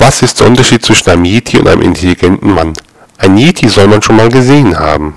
Was ist der Unterschied zwischen einem Yeti und einem intelligenten Mann? Ein Yeti soll man schon mal gesehen haben